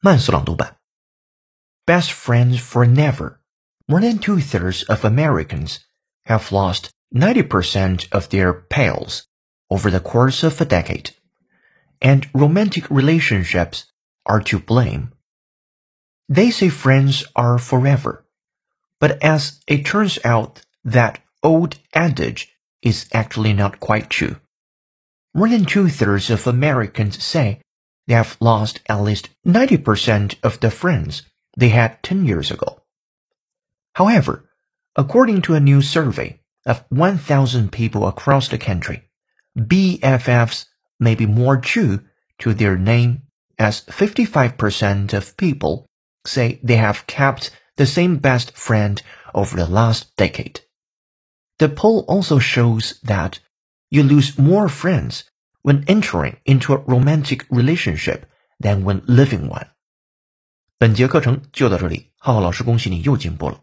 慢速朗读版。Best friends for never. More than two thirds of Americans have lost 90% of their pals over the course of a decade, and romantic relationships are to blame. They say friends are forever, but as it turns out, that old adage is actually not quite true. More than two thirds of Americans say they have lost at least 90% of the friends they had 10 years ago. However, according to a new survey of 1,000 people across the country, BFFs may be more true to their name as 55% of people say they have kept the same best friend over the last decade. The poll also shows that you lose more friends when entering into a romantic relationship than when living one. 本节课程就到这里，浩浩老师恭喜你又进步了。